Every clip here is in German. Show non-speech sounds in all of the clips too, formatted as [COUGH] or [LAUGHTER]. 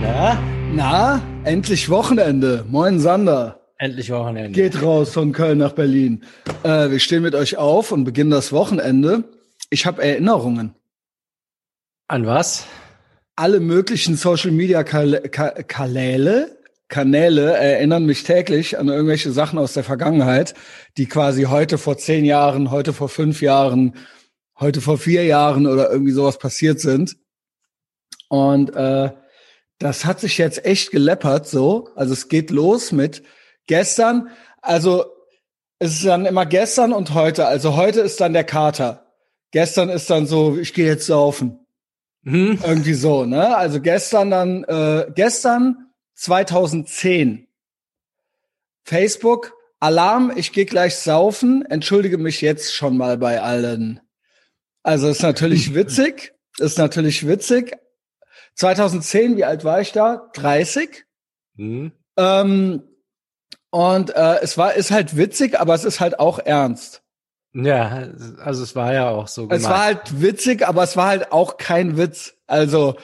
Na? Na, endlich Wochenende. Moin Sander. Endlich Wochenende. Geht raus von Köln nach Berlin. Äh, wir stehen mit euch auf und beginnen das Wochenende. Ich habe Erinnerungen. An was? Alle möglichen Social Media Kanäle, Kanäle erinnern mich täglich an irgendwelche Sachen aus der Vergangenheit, die quasi heute vor zehn Jahren, heute vor fünf Jahren, heute vor vier Jahren oder irgendwie sowas passiert sind. Und äh, das hat sich jetzt echt geleppert so. Also es geht los mit gestern. Also es ist dann immer gestern und heute. Also heute ist dann der Kater. Gestern ist dann so, ich gehe jetzt saufen. Hm. Irgendwie so, ne? Also gestern dann, äh, gestern 2010. Facebook, Alarm, ich gehe gleich saufen, entschuldige mich jetzt schon mal bei allen. Also ist natürlich [LAUGHS] witzig, ist natürlich witzig, 2010, wie alt war ich da? 30. Mhm. Ähm, und äh, es war, ist halt witzig, aber es ist halt auch ernst. Ja, also es war ja auch so. Gemeint. Es war halt witzig, aber es war halt auch kein Witz. Also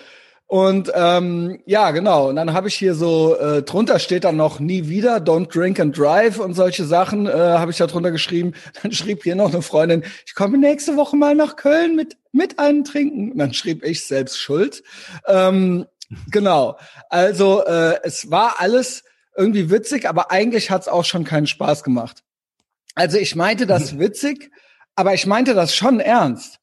und ähm, ja, genau. Und dann habe ich hier so, äh, drunter steht dann noch nie wieder, don't drink and drive und solche Sachen äh, habe ich da drunter geschrieben. [LAUGHS] Dann schrieb hier noch eine Freundin, ich komme nächste Woche mal nach Köln mit, mit einem Trinken. Und dann schrieb ich selbst schuld. Ähm, genau. Also äh, es war alles irgendwie witzig, aber eigentlich hat's auch schon keinen Spaß gemacht. Also ich meinte das [LAUGHS] witzig, aber ich meinte das schon ernst.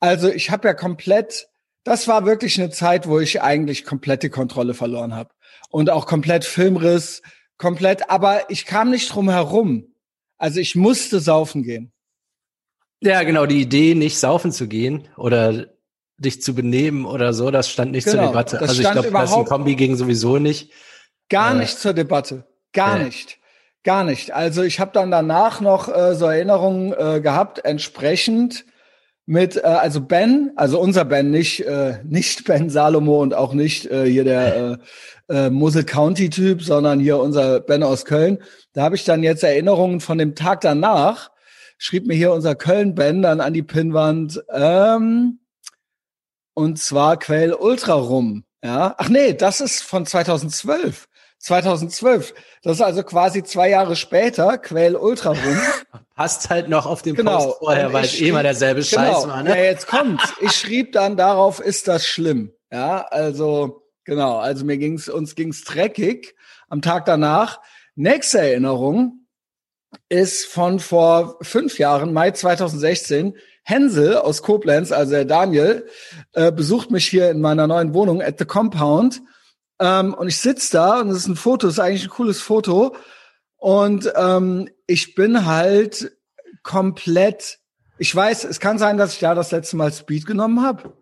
Also ich habe ja komplett das war wirklich eine Zeit, wo ich eigentlich komplett die Kontrolle verloren habe. Und auch komplett Filmriss, komplett, aber ich kam nicht drum herum. Also ich musste saufen gehen. Ja, genau, die Idee, nicht saufen zu gehen oder dich zu benehmen oder so, das stand nicht genau, zur Debatte. also ich glaube, das ein Kombi ging sowieso nicht. Gar äh, nicht zur Debatte. Gar äh. nicht. Gar nicht. Also ich habe dann danach noch äh, so Erinnerungen äh, gehabt, entsprechend mit, äh, also Ben, also unser Ben, nicht, äh, nicht Ben Salomo und auch nicht äh, hier der äh, äh, Musel County-Typ, sondern hier unser Ben aus Köln. Da habe ich dann jetzt Erinnerungen von dem Tag danach, schrieb mir hier unser Köln-Ben dann an die Pinnwand, ähm, und zwar Quell Ultra rum. Ja, ach nee, das ist von 2012. 2012. Das ist also quasi zwei Jahre später, Quell Ultra rum. [LAUGHS] Passt halt noch auf den genau. Post vorher, weil es eh mal derselbe genau. Scheiß war. Ne? Ja, jetzt kommt's. Ich schrieb dann darauf, ist das schlimm? Ja, also genau. Also mir ging's, uns ging's dreckig am Tag danach. Nächste Erinnerung ist von vor fünf Jahren, Mai 2016. Hänsel aus Koblenz, also der Daniel, äh, besucht mich hier in meiner neuen Wohnung at the Compound. Ähm, und ich sitz da und es ist ein Foto, ist eigentlich ein cooles Foto. Und ähm, ich bin halt komplett, ich weiß, es kann sein, dass ich da das letzte Mal Speed genommen habe.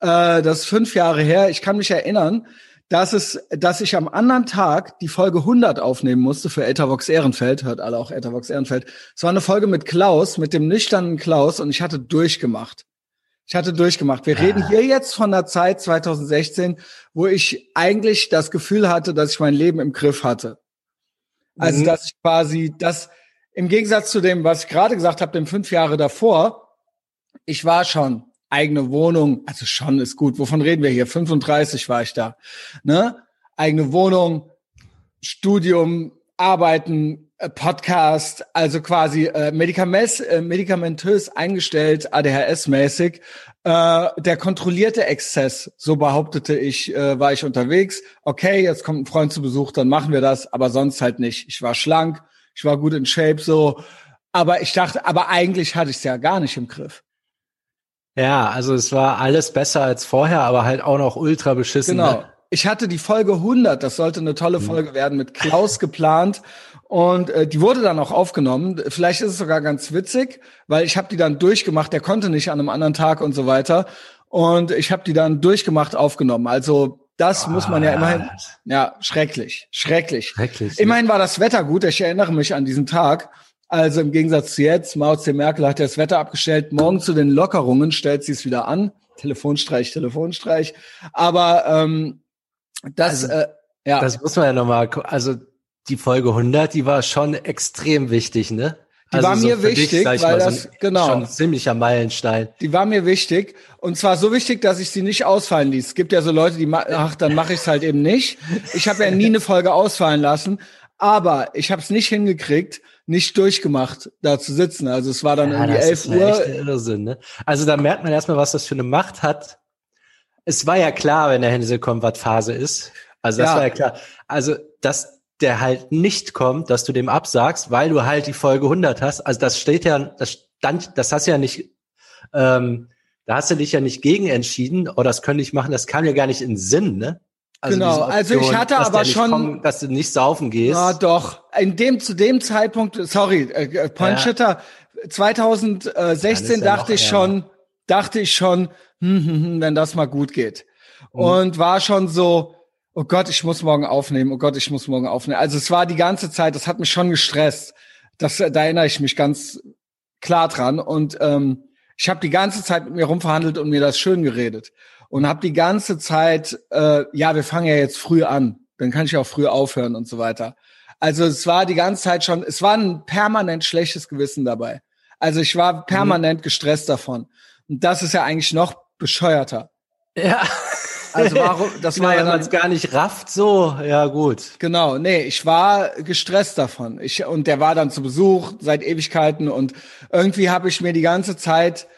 Äh, das ist fünf Jahre her. Ich kann mich erinnern, dass es, dass ich am anderen Tag die Folge 100 aufnehmen musste für Etavox Ehrenfeld. Hört alle auch Etavox Ehrenfeld. Es war eine Folge mit Klaus, mit dem nüchternen Klaus und ich hatte durchgemacht. Ich hatte durchgemacht. Wir ah. reden hier jetzt von der Zeit 2016, wo ich eigentlich das Gefühl hatte, dass ich mein Leben im Griff hatte. Also, mhm. dass ich quasi das, im Gegensatz zu dem, was ich gerade gesagt habe, dem fünf Jahre davor, ich war schon eigene Wohnung, also schon ist gut. Wovon reden wir hier? 35 war ich da. Ne? Eigene Wohnung, Studium, Arbeiten, Podcast, also quasi äh, Medikament, äh, medikamentös eingestellt, ADHS-mäßig. Äh, der kontrollierte Exzess, so behauptete ich, äh, war ich unterwegs. Okay, jetzt kommt ein Freund zu Besuch, dann machen wir das, aber sonst halt nicht. Ich war schlank, ich war gut in Shape, so. Aber ich dachte, aber eigentlich hatte ich es ja gar nicht im Griff. Ja, also es war alles besser als vorher, aber halt auch noch ultra beschissen. Genau. Ne? Ich hatte die Folge 100, das sollte eine tolle mhm. Folge werden, mit Klaus geplant und äh, die wurde dann auch aufgenommen. Vielleicht ist es sogar ganz witzig, weil ich habe die dann durchgemacht. Der konnte nicht an einem anderen Tag und so weiter. Und ich habe die dann durchgemacht aufgenommen. Also das oh, muss man ja immerhin. Ja, schrecklich, schrecklich. Schrecklich. Immerhin war das Wetter gut. Ich erinnere mich an diesen Tag. Also im Gegensatz zu jetzt, Mao C. Merkel hat das Wetter abgestellt. Morgen zu den Lockerungen stellt sie es wieder an. Telefonstreich, Telefonstreich. Aber ähm, das, also, äh, ja. Das muss man ja nochmal, also die Folge 100, die war schon extrem wichtig, ne? Die also war mir so wichtig, dich, weil das so ein, genau schon ein ziemlicher Meilenstein. Die war mir wichtig und zwar so wichtig, dass ich sie nicht ausfallen ließ. Es gibt ja so Leute, die [LAUGHS] ach, dann mache ich es halt eben nicht. Ich habe ja nie eine Folge ausfallen lassen, aber ich habe es nicht hingekriegt, nicht durchgemacht, da zu sitzen. Also es war dann ja, irgendwie elf Uhr. Irrsinn, ne? Also da merkt man erstmal, was das für eine Macht hat. Es war ja klar, wenn der Hänsel kommt, was Phase ist. Also das ja. war ja klar. Also dass der halt nicht kommt, dass du dem absagst, weil du halt die Folge 100 hast. Also das steht ja, das stand, das hast du ja nicht, ähm, da hast du dich ja nicht gegen entschieden, oder oh, das könnte ich machen, das kam ja gar nicht in Sinn, ne? Also genau, Option, also ich hatte aber schon, kommt, dass du nicht saufen gehst. Ja, doch. In dem zu dem Zeitpunkt, sorry, äh, Pointshitter, ja. 2016 dachte ich schon, dachte ich schon, hm, hm, hm, wenn das mal gut geht. Mhm. Und war schon so, oh Gott, ich muss morgen aufnehmen, oh Gott, ich muss morgen aufnehmen. Also es war die ganze Zeit, das hat mich schon gestresst. Das, da erinnere ich mich ganz klar dran. Und ähm, ich habe die ganze Zeit mit mir rumverhandelt und mir das schön geredet. Und habe die ganze Zeit, äh, ja, wir fangen ja jetzt früh an, dann kann ich auch früh aufhören und so weiter. Also es war die ganze Zeit schon, es war ein permanent schlechtes Gewissen dabei. Also ich war permanent mhm. gestresst davon. Und das ist ja eigentlich noch bescheuerter. Ja. Also warum, das war ja, wenn man es gar nicht rafft, so, ja gut. Genau, nee, ich war gestresst davon. Ich, und der war dann zu Besuch seit Ewigkeiten und irgendwie habe ich mir die ganze Zeit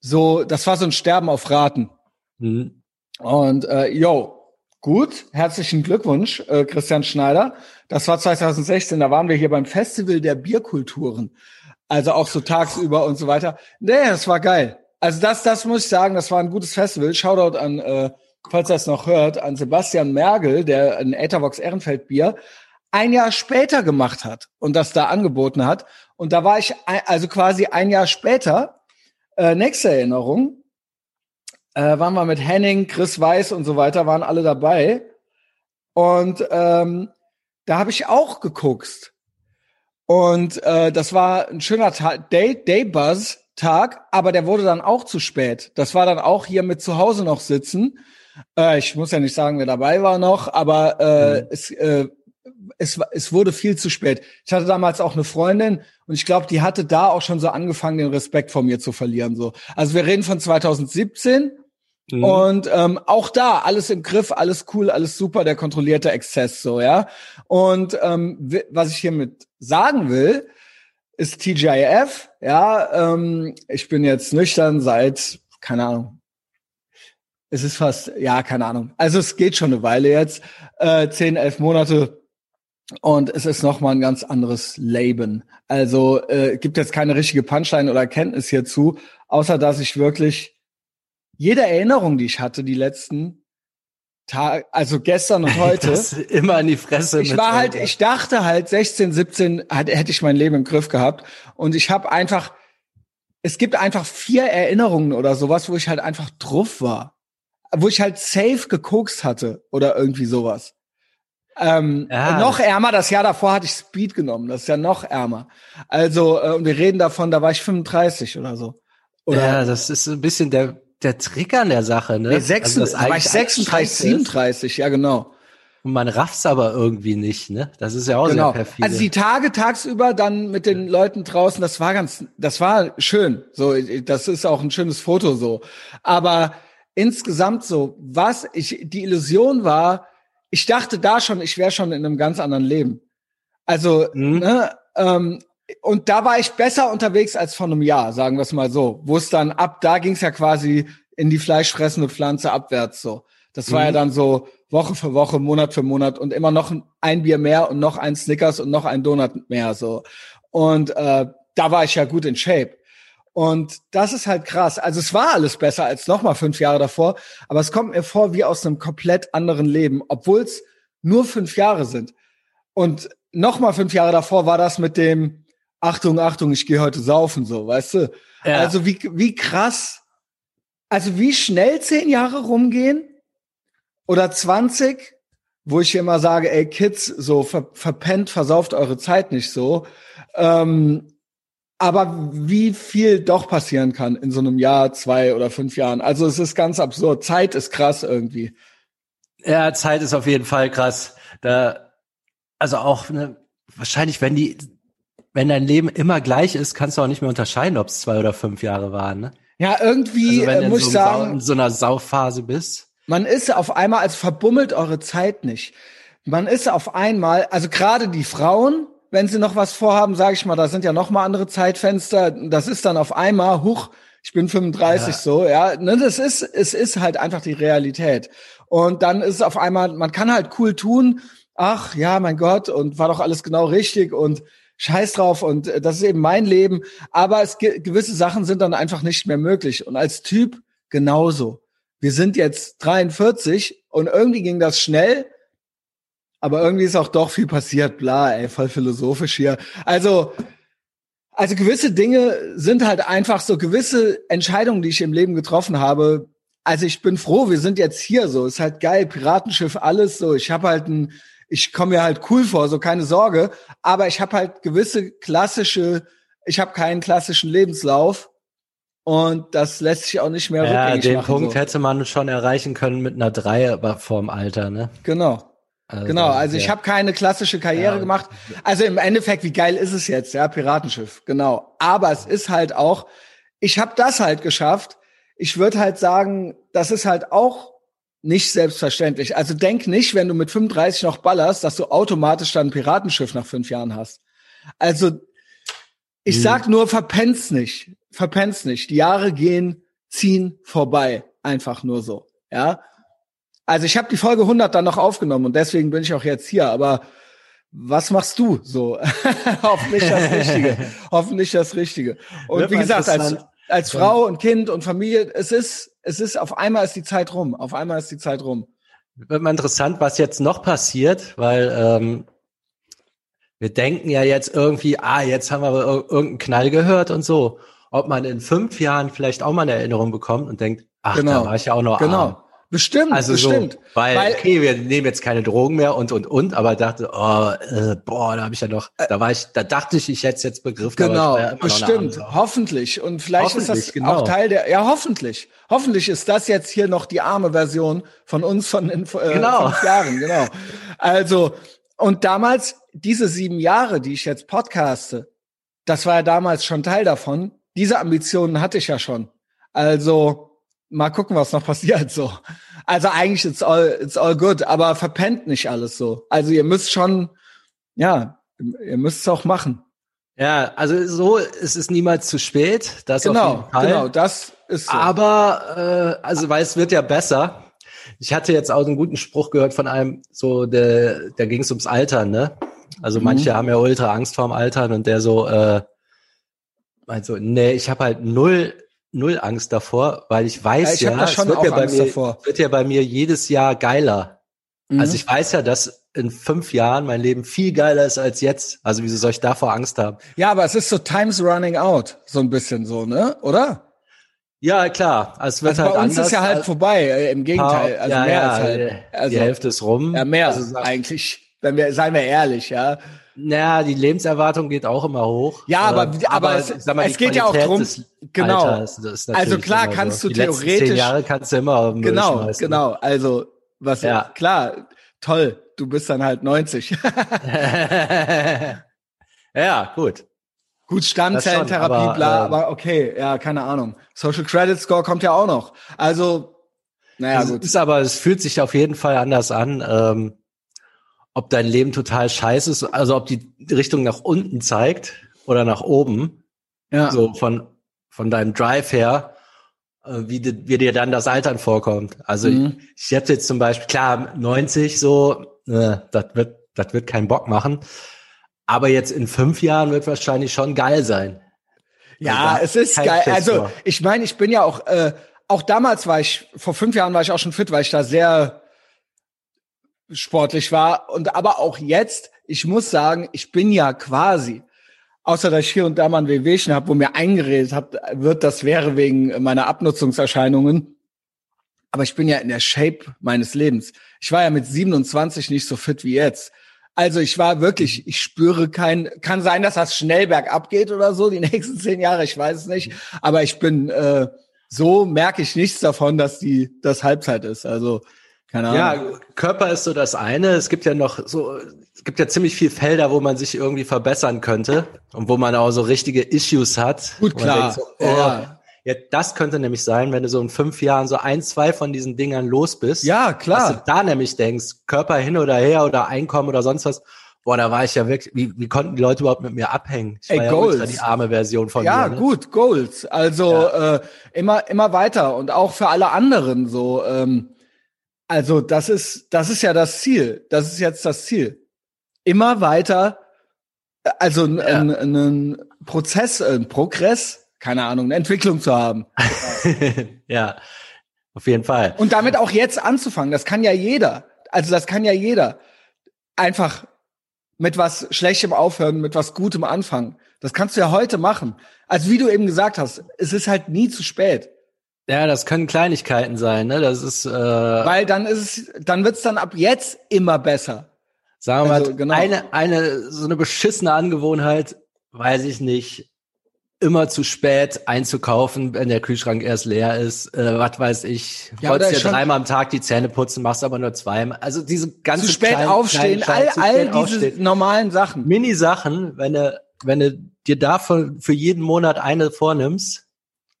so, das war so ein Sterben auf Raten. Mhm. Und äh, yo, gut, herzlichen Glückwunsch, äh, Christian Schneider. Das war 2016, da waren wir hier beim Festival der Bierkulturen. Also auch so tagsüber und so weiter. Nee, das war geil. Also das, das muss ich sagen, das war ein gutes Festival. Shoutout an äh, falls er es noch hört, an Sebastian Mergel, der ein Ethervox Ehrenfeld Bier ein Jahr später gemacht hat und das da angeboten hat. Und da war ich also quasi ein Jahr später, äh, nächste Erinnerung, äh, waren wir mit Henning, Chris Weiß und so weiter, waren alle dabei. Und ähm, da habe ich auch geguckt. Und äh, das war ein schöner Tag, Day, Day Buzz Tag, aber der wurde dann auch zu spät. Das war dann auch hier mit zu Hause noch sitzen. Äh, ich muss ja nicht sagen, wer dabei war noch, aber äh, mhm. es, äh, es, es wurde viel zu spät. Ich hatte damals auch eine Freundin und ich glaube, die hatte da auch schon so angefangen, den Respekt vor mir zu verlieren. So, also wir reden von 2017 mhm. und ähm, auch da alles im Griff, alles cool, alles super, der kontrollierte Exzess so, ja. Und ähm, was ich hiermit sagen will, ist TGIF. Ja, ähm, ich bin jetzt nüchtern seit keine Ahnung es ist fast, ja, keine Ahnung. Also es geht schon eine Weile jetzt, äh, zehn, elf Monate. Und es ist nochmal ein ganz anderes Leben. Also äh, gibt jetzt keine richtige Punchline oder Erkenntnis hierzu, außer dass ich wirklich jede Erinnerung, die ich hatte, die letzten Tage, also gestern und [LAUGHS] heute, immer in die Fresse. Ich war halt, ich dachte halt 16, 17 hätte ich mein Leben im Griff gehabt und ich habe einfach, es gibt einfach vier Erinnerungen oder sowas, wo ich halt einfach drauf war wo ich halt safe gekokst hatte oder irgendwie sowas. Ähm, ja, noch ärmer, das Jahr davor hatte ich Speed genommen, das ist ja noch ärmer. Also, äh, und wir reden davon, da war ich 35 oder so. Oder ja, das ist ein bisschen der, der Trick an der Sache, ne? Nee, 36, also war ich 36, 37, ja genau. Und man rafft's aber irgendwie nicht, ne? Das ist ja auch genau. sehr perfide. Also die Tage tagsüber dann mit den Leuten draußen, das war ganz, das war schön. So, das ist auch ein schönes Foto so. Aber insgesamt so, was ich, die Illusion war, ich dachte da schon, ich wäre schon in einem ganz anderen Leben. Also, mhm. ne, ähm, und da war ich besser unterwegs als vor einem Jahr, sagen wir es mal so. Wo es dann ab, da ging es ja quasi in die fleischfressende Pflanze abwärts so. Das war mhm. ja dann so Woche für Woche, Monat für Monat und immer noch ein Bier mehr und noch ein Snickers und noch ein Donut mehr so. Und äh, da war ich ja gut in Shape. Und das ist halt krass. Also es war alles besser als nochmal fünf Jahre davor, aber es kommt mir vor wie aus einem komplett anderen Leben, obwohl es nur fünf Jahre sind. Und nochmal fünf Jahre davor war das mit dem Achtung, Achtung, ich gehe heute saufen, so, weißt du? Ja. Also wie, wie krass, also wie schnell zehn Jahre rumgehen oder zwanzig, wo ich immer sage, ey Kids, so ver verpennt, versauft eure Zeit nicht so. Ähm, aber wie viel doch passieren kann in so einem Jahr, zwei oder fünf Jahren. Also es ist ganz absurd. Zeit ist krass irgendwie. Ja, Zeit ist auf jeden Fall krass. Da, also auch ne, wahrscheinlich, wenn die wenn dein Leben immer gleich ist, kannst du auch nicht mehr unterscheiden, ob es zwei oder fünf Jahre waren. Ne? Ja, irgendwie also wenn äh, muss ich so sagen, in so einer Sauphase bist. Man ist auf einmal, also verbummelt eure Zeit nicht. Man ist auf einmal, also gerade die Frauen, wenn sie noch was vorhaben, sage ich mal, da sind ja noch mal andere Zeitfenster. Das ist dann auf einmal, huch, ich bin 35 ja. so, ja. Ne, das ist, es ist halt einfach die Realität. Und dann ist es auf einmal, man kann halt cool tun, ach ja, mein Gott, und war doch alles genau richtig und scheiß drauf und äh, das ist eben mein Leben. Aber es gewisse Sachen sind dann einfach nicht mehr möglich. Und als Typ genauso. Wir sind jetzt 43 und irgendwie ging das schnell, aber irgendwie ist auch doch viel passiert, bla, ey, voll philosophisch hier. Also, also gewisse Dinge sind halt einfach so gewisse Entscheidungen, die ich im Leben getroffen habe. Also ich bin froh, wir sind jetzt hier so. Ist halt geil, Piratenschiff, alles so. Ich habe halt ein, ich komme mir halt cool vor, so keine Sorge. Aber ich habe halt gewisse klassische, ich habe keinen klassischen Lebenslauf. Und das lässt sich auch nicht mehr ja, rückgängig den machen. Den Punkt so. hätte man schon erreichen können mit einer Drei aber vorm Alter, ne? Genau. Also, genau, also ich habe keine klassische Karriere ja. gemacht. Also im Endeffekt, wie geil ist es jetzt, ja, Piratenschiff, genau. Aber es ist halt auch, ich habe das halt geschafft. Ich würde halt sagen, das ist halt auch nicht selbstverständlich. Also denk nicht, wenn du mit 35 noch ballerst, dass du automatisch dann ein Piratenschiff nach fünf Jahren hast. Also ich hm. sag nur, verpennt's nicht, verpennt's nicht. Die Jahre gehen, ziehen vorbei, einfach nur so, ja. Also ich habe die Folge 100 dann noch aufgenommen und deswegen bin ich auch jetzt hier. Aber was machst du so? [LAUGHS] Hoffentlich das Richtige. [LAUGHS] Hoffentlich das Richtige. Und wie gesagt, als, als Frau und Kind und Familie, es ist, es ist, auf einmal ist die Zeit rum. Auf einmal ist die Zeit rum. Wird mal interessant, was jetzt noch passiert, weil ähm, wir denken ja jetzt irgendwie, ah, jetzt haben wir irgendeinen Knall gehört und so. Ob man in fünf Jahren vielleicht auch mal eine Erinnerung bekommt und denkt, ach, genau. da war ich ja auch noch genau. arm. Bestimmt, also bestimmt. So, weil, weil, okay, wir nehmen jetzt keine Drogen mehr und und und, aber dachte, oh, äh, boah, da habe ich ja noch, äh, da war ich, da dachte ich, ich hätte es jetzt begriffen. Genau, ja bestimmt, hoffentlich. Und vielleicht hoffentlich, ist das genau. auch Teil der, ja, hoffentlich. Hoffentlich ist das jetzt hier noch die arme Version von uns von in, äh, genau. fünf Jahren, genau. Also, und damals, diese sieben Jahre, die ich jetzt podcaste, das war ja damals schon Teil davon. Diese Ambitionen hatte ich ja schon. Also, mal gucken, was noch passiert so. Also eigentlich it's all it's all good, aber verpennt nicht alles so. Also ihr müsst schon ja, ihr müsst es auch machen. Ja, also so ist es niemals zu spät. Das genau, genau, das ist so. Aber äh, also weil es wird ja besser. Ich hatte jetzt auch einen guten Spruch gehört von einem, so der, da ging es ums Altern, ne? Also mhm. manche haben ja ultra Angst vorm Altern und der so, äh, meint so, nee, ich habe halt null null Angst davor, weil ich weiß ja, ja es wird ja, bei mir, wird ja bei mir jedes Jahr geiler. Mhm. Also ich weiß ja, dass in fünf Jahren mein Leben viel geiler ist als jetzt. Also wieso soll ich davor Angst haben? Ja, aber es ist so times running out, so ein bisschen so, ne? Oder? Ja, klar. Also es wird also halt bei uns ist ja halt vorbei. Äh, Im Gegenteil, also ja, mehr ja, als halt. Also, die Hälfte ist rum. Ja, mehr also, eigentlich. Wenn wir, seien wir ehrlich, ja. Naja, die Lebenserwartung geht auch immer hoch. Ja, aber, aber, aber es, mal, es geht ja auch drum, genau. Alters, also klar kannst so. du die theoretisch. Zehn Jahre kannst du immer auf den Genau, genau. Also, was, ja. klar, toll. Du bist dann halt 90. [LAUGHS] ja, gut. Gut, Stammzellentherapie, aber, bla, äh, aber okay, ja, keine Ahnung. Social Credit Score kommt ja auch noch. Also, naja, gut. Ist aber, es fühlt sich auf jeden Fall anders an. Ähm, ob dein Leben total scheiße ist, also ob die Richtung nach unten zeigt oder nach oben. Ja. So von, von deinem Drive her, äh, wie, wie dir dann das Altern vorkommt. Also mhm. ich, ich hätte jetzt zum Beispiel, klar, 90 so, äh, das wird, das wird keinen Bock machen. Aber jetzt in fünf Jahren wird wahrscheinlich schon geil sein. Ja, also es ist geil. Also ich meine, ich bin ja auch, äh, auch damals war ich, vor fünf Jahren war ich auch schon fit, weil ich da sehr sportlich war. Und aber auch jetzt, ich muss sagen, ich bin ja quasi, außer dass ich hier und da mal ein Wehwehchen habe, wo mir eingeredet habt, wird, das wäre wegen meiner Abnutzungserscheinungen. Aber ich bin ja in der Shape meines Lebens. Ich war ja mit 27 nicht so fit wie jetzt. Also ich war wirklich, ich spüre kein, kann sein, dass das schnell bergab geht oder so, die [LAUGHS] nächsten zehn Jahre, ich weiß es nicht. Aber ich bin, äh, so merke ich nichts davon, dass die, das Halbzeit ist. Also keine Ahnung. Ja, Körper ist so das eine. Es gibt ja noch so es gibt ja ziemlich viel Felder, wo man sich irgendwie verbessern könnte und wo man auch so richtige Issues hat. Gut, klar. So, oh, ja. ja. das könnte nämlich sein, wenn du so in fünf Jahren so ein, zwei von diesen Dingern los bist. Ja, klar. Dass du da nämlich denkst, Körper hin oder her oder Einkommen oder sonst was. Boah, da war ich ja wirklich, wie, wie konnten die Leute überhaupt mit mir abhängen? Ich Ey, war ja Goals. die arme Version von ja, mir. Ja, ne? gut, Goals. Also ja. äh, immer, immer weiter und auch für alle anderen so. Ähm, also das ist, das ist ja das Ziel. Das ist jetzt das Ziel immer weiter, also ja. einen ein Prozess, ein Progress, keine Ahnung, eine Entwicklung zu haben. [LAUGHS] ja, auf jeden Fall. Und damit auch jetzt anzufangen, das kann ja jeder. Also das kann ja jeder. Einfach mit was Schlechtem aufhören, mit was Gutem anfangen. Das kannst du ja heute machen. Also wie du eben gesagt hast, es ist halt nie zu spät. Ja, das können Kleinigkeiten sein, ne? Das ist äh weil dann ist es, dann wird's dann ab jetzt immer besser. Sagen wir also, mal, genau. eine, eine, so eine beschissene Angewohnheit, weiß ich nicht, immer zu spät einzukaufen, wenn der Kühlschrank erst leer ist, äh, was weiß ich, ja, wolltest ja dreimal am Tag die Zähne putzen, machst aber nur zweimal. Also diese ganze Zu spät kleinen, aufstehen, kleinen all, all diese aufstehen. normalen Sachen. Mini-Sachen, wenn du, wenn du dir davon für jeden Monat eine vornimmst,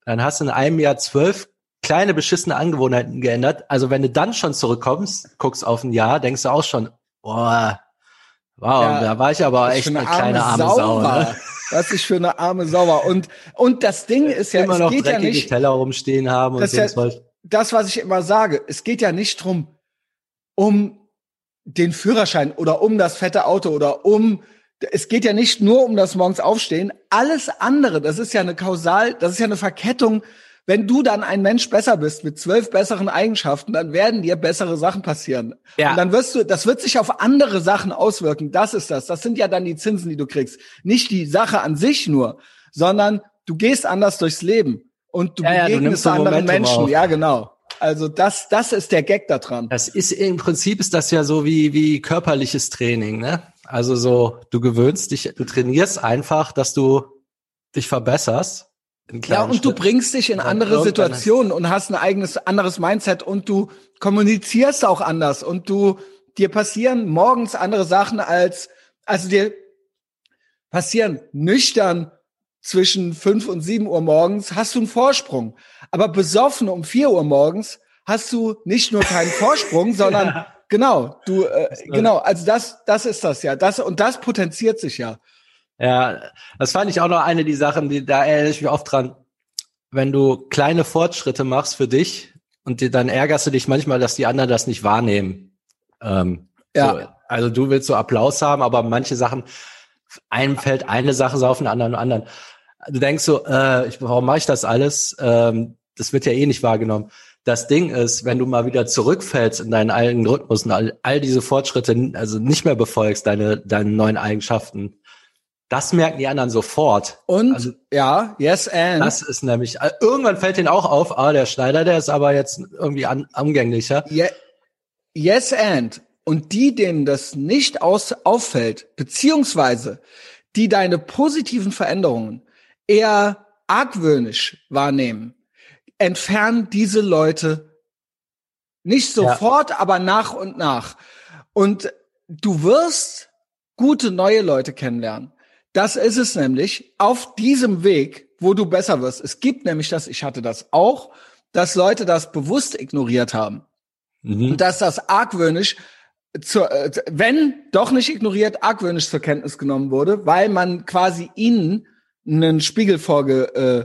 dann hast du in einem Jahr zwölf kleine beschissene Angewohnheiten geändert. Also wenn du dann schon zurückkommst, guckst auf ein Jahr, denkst du auch schon, Boah, wow, ja, da war ich aber echt eine, eine kleine arme Sau. Sau ne? Was ich für eine arme Sauer. Und, und das Ding ist ja, immer noch geht ja nicht. Teller rumstehen haben und das, ja, das, was ich immer sage, es geht ja nicht drum, um den Führerschein oder um das fette Auto oder um, es geht ja nicht nur um das morgens aufstehen. Alles andere, das ist ja eine Kausal, das ist ja eine Verkettung wenn du dann ein Mensch besser bist mit zwölf besseren Eigenschaften, dann werden dir bessere Sachen passieren. Ja. Und dann wirst du, das wird sich auf andere Sachen auswirken. Das ist das. Das sind ja dann die Zinsen, die du kriegst. Nicht die Sache an sich nur, sondern du gehst anders durchs Leben und du ja, begegnest ja, du anderen Menschen. Auf. Ja, genau. Also das, das ist der Gag da dran. Das ist im Prinzip ist das ja so wie wie körperliches Training, ne? Also so, du gewöhnst dich, du trainierst einfach, dass du dich verbesserst ja, und du bringst dich in andere Situationen und hast ein eigenes anderes Mindset und du kommunizierst auch anders und du dir passieren morgens andere Sachen als also dir passieren nüchtern zwischen fünf und sieben Uhr morgens hast du einen Vorsprung, aber besoffen um vier Uhr morgens hast du nicht nur keinen Vorsprung, [LAUGHS] sondern ja. genau du äh, genau also das das ist das ja. Das und das potenziert sich ja ja, das fand ich auch noch eine die Sachen, die da erinnere ich mich oft dran. Wenn du kleine Fortschritte machst für dich und dir, dann ärgerst du dich manchmal, dass die anderen das nicht wahrnehmen. Ähm, ja. So, also du willst so Applaus haben, aber manche Sachen, einem fällt eine Sache so auf den anderen anderen. Du denkst so, äh, ich, warum mache ich das alles? Ähm, das wird ja eh nicht wahrgenommen. Das Ding ist, wenn du mal wieder zurückfällst in deinen alten Rhythmus und all, all diese Fortschritte also nicht mehr befolgst, deine, deine neuen Eigenschaften, das merken die anderen sofort. Und also, ja, yes and. Das ist nämlich äh, irgendwann fällt denen auch auf, ah, der Schneider, der ist aber jetzt irgendwie an, umgänglicher. Yeah, yes and. Und die, denen das nicht aus, auffällt, beziehungsweise die deine positiven Veränderungen eher argwöhnisch wahrnehmen, entfernen diese Leute nicht sofort, ja. aber nach und nach. Und du wirst gute neue Leute kennenlernen. Das ist es nämlich auf diesem Weg, wo du besser wirst. Es gibt nämlich das, ich hatte das auch, dass Leute das bewusst ignoriert haben. Mhm. Und dass das argwöhnisch zur, äh, wenn doch nicht ignoriert, argwöhnisch zur Kenntnis genommen wurde, weil man quasi ihnen einen Spiegel vorge, äh,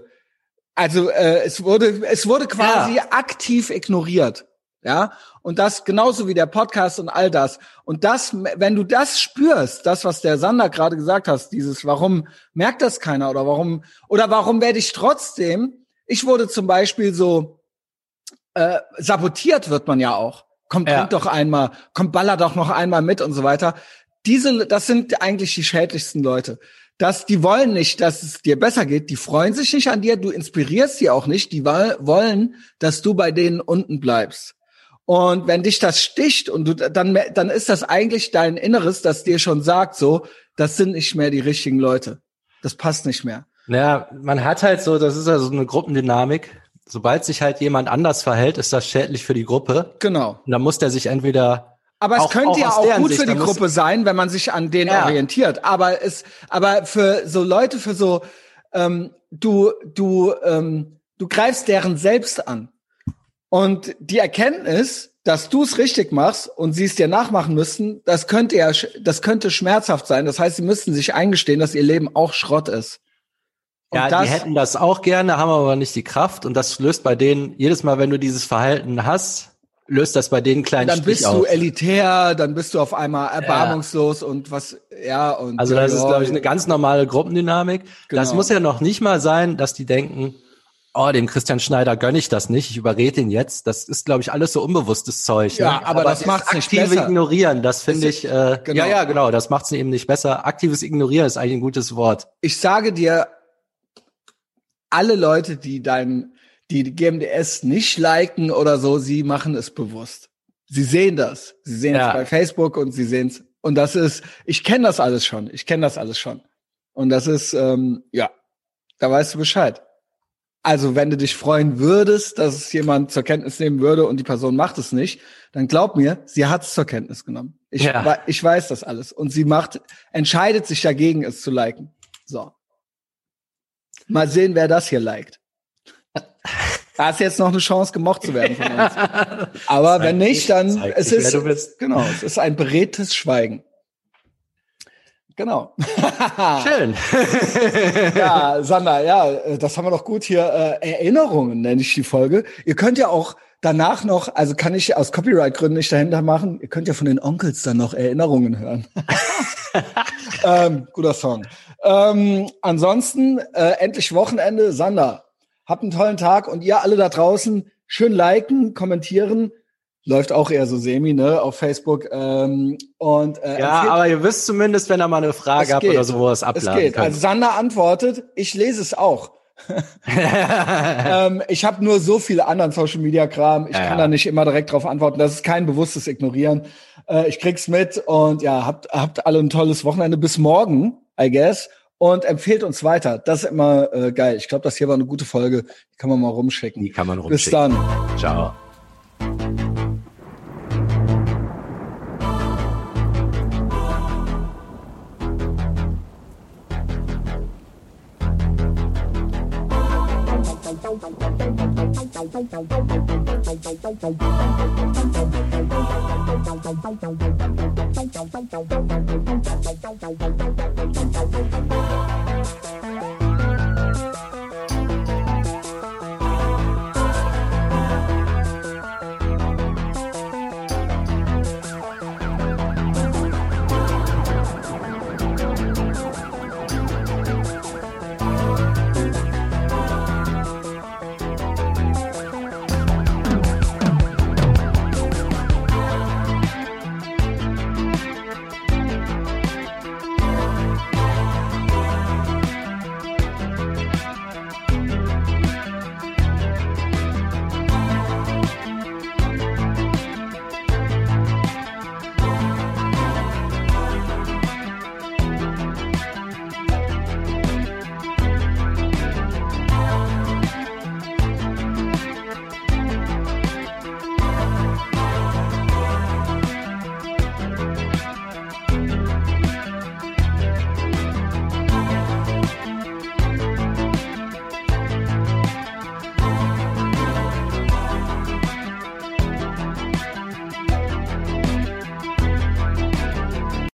also äh, es wurde, es wurde quasi ja. aktiv ignoriert. Ja, und das genauso wie der Podcast und all das. Und das, wenn du das spürst, das, was der Sander gerade gesagt hast, dieses, warum merkt das keiner oder warum, oder warum werde ich trotzdem, ich wurde zum Beispiel so, äh, sabotiert wird man ja auch. Komm, trink ja. doch einmal, komm, baller doch noch einmal mit und so weiter. Diese, das sind eigentlich die schädlichsten Leute. Das, die wollen nicht, dass es dir besser geht. Die freuen sich nicht an dir. Du inspirierst sie auch nicht. Die wollen, dass du bei denen unten bleibst. Und wenn dich das sticht und du dann dann ist das eigentlich dein Inneres, das dir schon sagt, so, das sind nicht mehr die richtigen Leute. Das passt nicht mehr. Ja, man hat halt so, das ist also eine Gruppendynamik. Sobald sich halt jemand anders verhält, ist das schädlich für die Gruppe. Genau. Und dann muss der sich entweder Aber es auch, könnte auch ja auch gut Sicht, für die Gruppe sein, wenn man sich an denen ja. orientiert. Aber es, aber für so Leute, für so, ähm, du, du, ähm, du greifst deren selbst an. Und die Erkenntnis, dass du es richtig machst und sie es dir nachmachen müssen, das könnte ja, das könnte schmerzhaft sein. Das heißt, sie müssten sich eingestehen, dass ihr Leben auch Schrott ist. Und ja, die hätten das auch gerne, haben aber nicht die Kraft. Und das löst bei denen, jedes Mal, wenn du dieses Verhalten hast, löst das bei denen kleinen Dann bist du elitär, dann bist du auf einmal erbarmungslos ja. und was, ja. Und also das ja, ist, glaube ich, eine ganz normale Gruppendynamik. Genau. Das muss ja noch nicht mal sein, dass die denken, oh, dem Christian Schneider gönne ich das nicht, ich überrede ihn jetzt. Das ist, glaube ich, alles so unbewusstes Zeug. Ja, ne? aber, aber das macht nicht besser. Ignorieren, das finde ich, äh, genau. ja, ja, genau, das macht es eben nicht besser. Aktives Ignorieren ist eigentlich ein gutes Wort. Ich sage dir, alle Leute, die dein, die GMDS nicht liken oder so, sie machen es bewusst. Sie sehen das. Sie sehen ja. es bei Facebook und sie sehen es. Und das ist, ich kenne das alles schon. Ich kenne das alles schon. Und das ist, ähm, ja, da weißt du Bescheid. Also, wenn du dich freuen würdest, dass es jemand zur Kenntnis nehmen würde und die Person macht es nicht, dann glaub mir, sie hat es zur Kenntnis genommen. Ich, ja. ich weiß das alles. Und sie macht, entscheidet sich dagegen, es zu liken. So. Mal sehen, wer das hier liked. Da ist jetzt noch eine Chance, gemocht zu werden von uns. [LAUGHS] Aber wenn nicht, dann es ist genau, es ist ein beredtes Schweigen. Genau. Schön. [LAUGHS] ja, Sander, ja, das haben wir doch gut hier. Äh, Erinnerungen nenne ich die Folge. Ihr könnt ja auch danach noch, also kann ich aus Copyright-Gründen nicht dahinter machen, ihr könnt ja von den Onkels dann noch Erinnerungen hören. [LAUGHS] ähm, guter Song. Ähm, ansonsten, äh, endlich Wochenende. Sander, habt einen tollen Tag und ihr alle da draußen schön liken, kommentieren. Läuft auch eher so semi, ne, auf Facebook. Ähm, und, äh, ja, aber ihr wisst zumindest, wenn ihr mal eine Frage habt oder so, wo es abladen Es geht. Also Sander antwortet, ich lese es auch. [LAUGHS] ähm, ich habe nur so viele anderen Social Media Kram. Ich ja, kann da nicht immer direkt drauf antworten. Das ist kein bewusstes Ignorieren. Äh, ich krieg's mit und ja, habt, habt alle ein tolles Wochenende. Bis morgen, I guess. Und empfehlt uns weiter. Das ist immer äh, geil. Ich glaube, das hier war eine gute Folge. Die kann man mal rumschicken. Die kann man rumschicken. Bis dann. Ciao. Thank you.